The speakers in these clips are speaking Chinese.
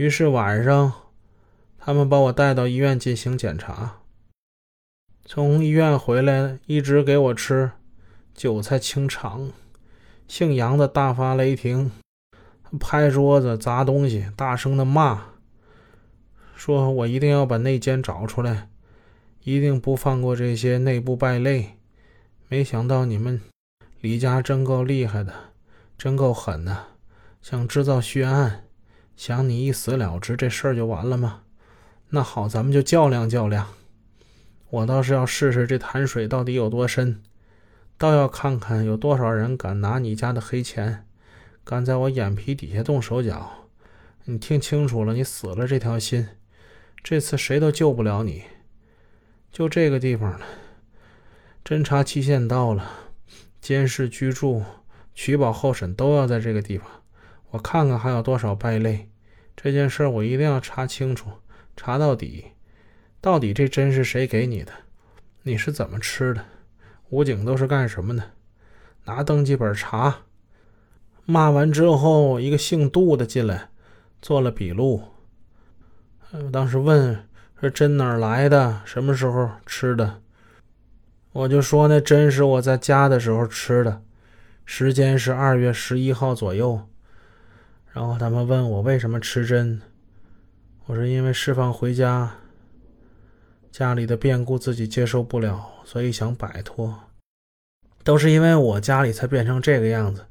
于是晚上，他们把我带到医院进行检查。从医院回来，一直给我吃韭菜清肠。姓杨的大发雷霆，拍桌子砸东西，大声的骂，说我一定要把内奸找出来，一定不放过这些内部败类。没想到你们李家真够厉害的，真够狠的，想制造血案，想你一死了之，这事儿就完了吗？那好，咱们就较量较量。我倒是要试试这潭水到底有多深。倒要看看有多少人敢拿你家的黑钱，敢在我眼皮底下动手脚。你听清楚了，你死了这条心，这次谁都救不了你。就这个地方了，侦查期限到了，监视、居住、取保候审都要在这个地方。我看看还有多少败类。这件事我一定要查清楚，查到底。到底这针是谁给你的？你是怎么吃的？武警都是干什么的？拿登记本查。骂完之后，一个姓杜的进来，做了笔录。当时问说针哪儿来的？什么时候吃的？我就说那针是我在家的时候吃的，时间是二月十一号左右。然后他们问我为什么吃针，我说因为释放回家。家里的变故自己接受不了，所以想摆脱。都是因为我家里才变成这个样子，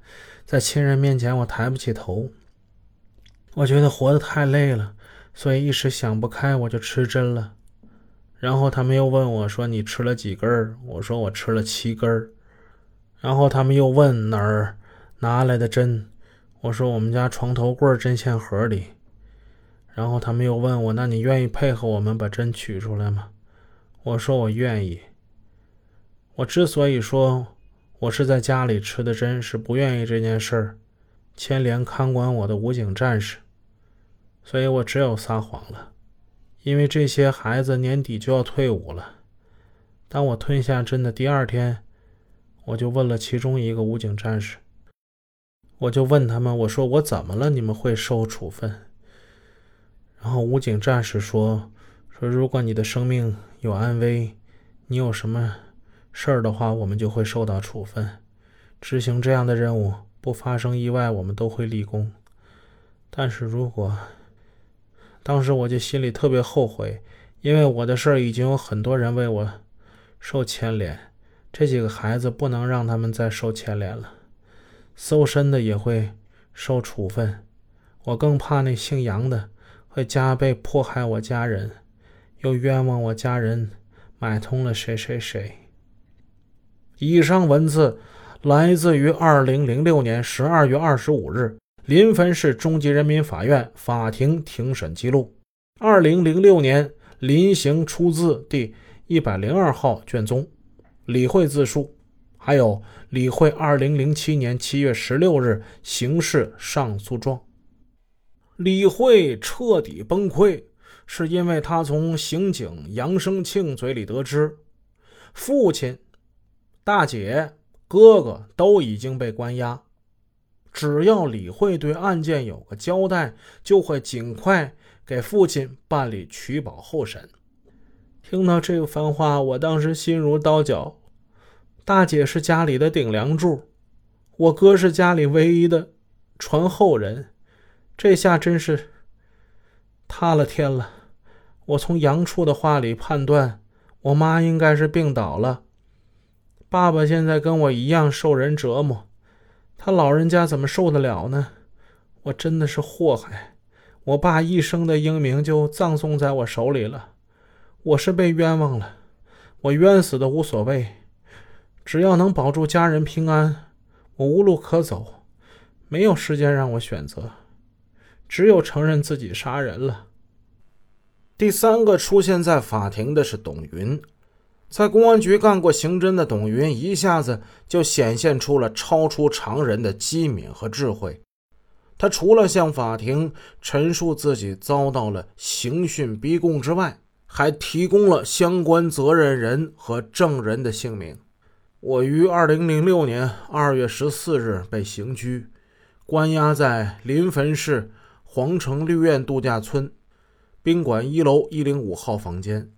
在亲人面前我抬不起头。我觉得活得太累了，所以一时想不开，我就吃针了。然后他们又问我说：“你吃了几根？”我说：“我吃了七根儿。”然后他们又问哪儿拿来的针，我说：“我们家床头柜针线盒里。”然后他们又问我：“那你愿意配合我们把针取出来吗？”我说：“我愿意。”我之所以说我是在家里吃的针，是不愿意这件事儿牵连看管我的武警战士，所以我只有撒谎了。因为这些孩子年底就要退伍了。当我吞下针的第二天，我就问了其中一个武警战士，我就问他们：“我说我怎么了？你们会受处分？”然后武警战士说：“说如果你的生命有安危，你有什么事儿的话，我们就会受到处分。执行这样的任务，不发生意外，我们都会立功。但是如果……当时我就心里特别后悔，因为我的事儿已经有很多人为我受牵连，这几个孩子不能让他们再受牵连了。搜身的也会受处分，我更怕那姓杨的。”会加倍迫害我家人，又冤枉我家人买通了谁谁谁。以上文字来自于二零零六年十二月二十五日临汾市中级人民法院法庭庭审记录，二零零六年临刑出自第一百零二号卷宗，李慧自述，还有李慧二零零七年七月十六日刑事上诉状。李慧彻底崩溃，是因为他从刑警杨生庆嘴里得知，父亲、大姐、哥哥都已经被关押，只要李慧对案件有个交代，就会尽快给父亲办理取保候审。听到这番话，我当时心如刀绞。大姐是家里的顶梁柱，我哥是家里唯一的传后人。这下真是塌了天了！我从杨处的话里判断，我妈应该是病倒了。爸爸现在跟我一样受人折磨，他老人家怎么受得了呢？我真的是祸害！我爸一生的英名就葬送在我手里了，我是被冤枉了。我冤死的无所谓，只要能保住家人平安，我无路可走，没有时间让我选择。只有承认自己杀人了。第三个出现在法庭的是董云，在公安局干过刑侦的董云一下子就显现出了超出常人的机敏和智慧。他除了向法庭陈述自己遭到了刑讯逼供之外，还提供了相关责任人和证人的姓名。我于二零零六年二月十四日被刑拘，关押在临汾市。皇城绿苑度假村宾馆一楼一零五号房间。